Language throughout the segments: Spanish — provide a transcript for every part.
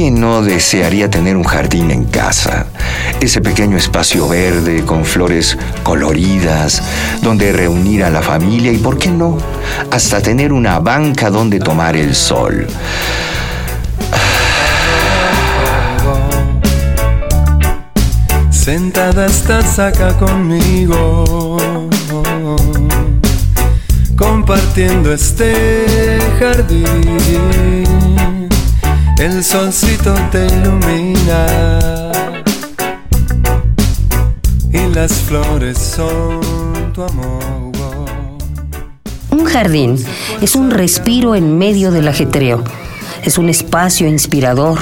¿Quién no desearía tener un jardín en casa? Ese pequeño espacio verde con flores coloridas, donde reunir a la familia y, ¿por qué no?, hasta tener una banca donde tomar el sol. Sentada estás acá conmigo, compartiendo este jardín. El solcito te ilumina y las flores son tu amor. Un jardín es un respiro en medio del ajetreo. Es un espacio inspirador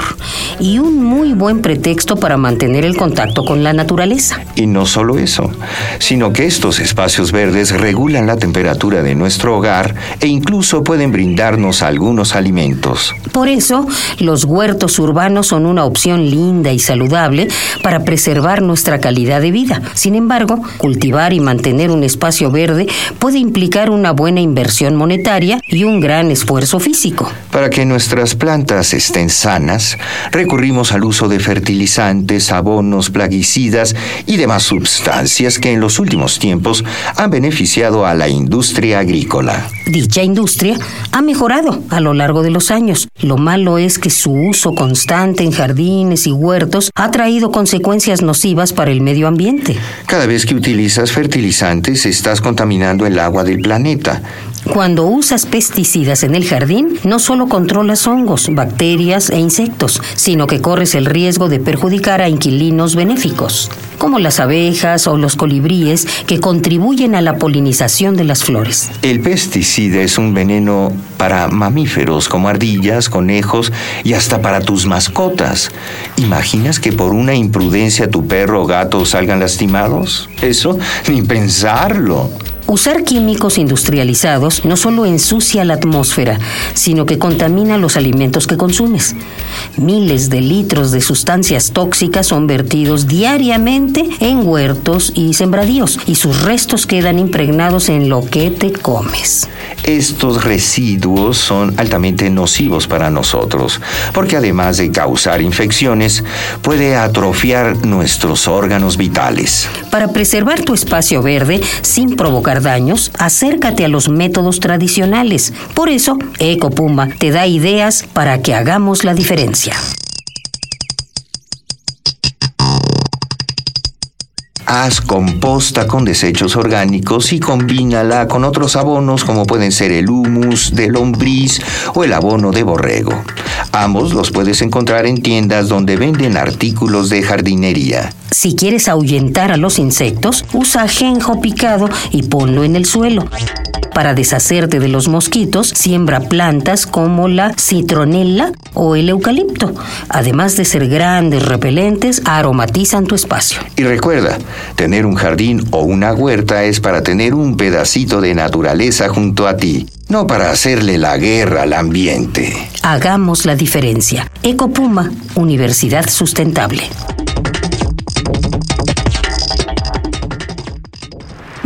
y un muy buen pretexto para mantener el contacto con la naturaleza. Y no solo eso, sino que estos espacios verdes regulan la temperatura de nuestro hogar e incluso pueden brindarnos algunos alimentos. Por eso, los huertos urbanos son una opción linda y saludable para preservar nuestra calidad de vida. Sin embargo, cultivar y mantener un espacio verde puede implicar una buena inversión monetaria y un gran esfuerzo físico. Para que nuestras plantas estén sanas, recurrimos al uso de fertilizantes, abonos, plaguicidas y demás sustancias que en los últimos tiempos han beneficiado a la industria agrícola. Dicha industria ha mejorado a lo largo de los años. Lo malo es que su uso constante en jardines y huertos ha traído consecuencias nocivas para el medio ambiente. Cada vez que utilizas fertilizantes estás contaminando el agua del planeta. Cuando usas pesticidas en el jardín, no solo controlas hongos, bacterias e insectos, sino que corres el riesgo de perjudicar a inquilinos benéficos, como las abejas o los colibríes que contribuyen a la polinización de las flores. El pesticida es un veneno para mamíferos como ardillas, conejos y hasta para tus mascotas. ¿Imaginas que por una imprudencia tu perro o gato salgan lastimados? Eso, ni pensarlo. Usar químicos industrializados no solo ensucia la atmósfera, sino que contamina los alimentos que consumes. Miles de litros de sustancias tóxicas son vertidos diariamente en huertos y sembradíos, y sus restos quedan impregnados en lo que te comes. Estos residuos son altamente nocivos para nosotros, porque además de causar infecciones, puede atrofiar nuestros órganos vitales. Para preservar tu espacio verde sin provocar daños, acércate a los métodos tradicionales. Por eso, Ecopuma te da ideas para que hagamos la diferencia. Haz composta con desechos orgánicos y combínala con otros abonos como pueden ser el humus de lombriz o el abono de borrego. Ambos los puedes encontrar en tiendas donde venden artículos de jardinería. Si quieres ahuyentar a los insectos, usa ajenjo picado y ponlo en el suelo. Para deshacerte de los mosquitos, siembra plantas como la citronella o el eucalipto. Además de ser grandes repelentes, aromatizan tu espacio. Y recuerda, tener un jardín o una huerta es para tener un pedacito de naturaleza junto a ti, no para hacerle la guerra al ambiente. Hagamos la diferencia. Ecopuma, Universidad Sustentable.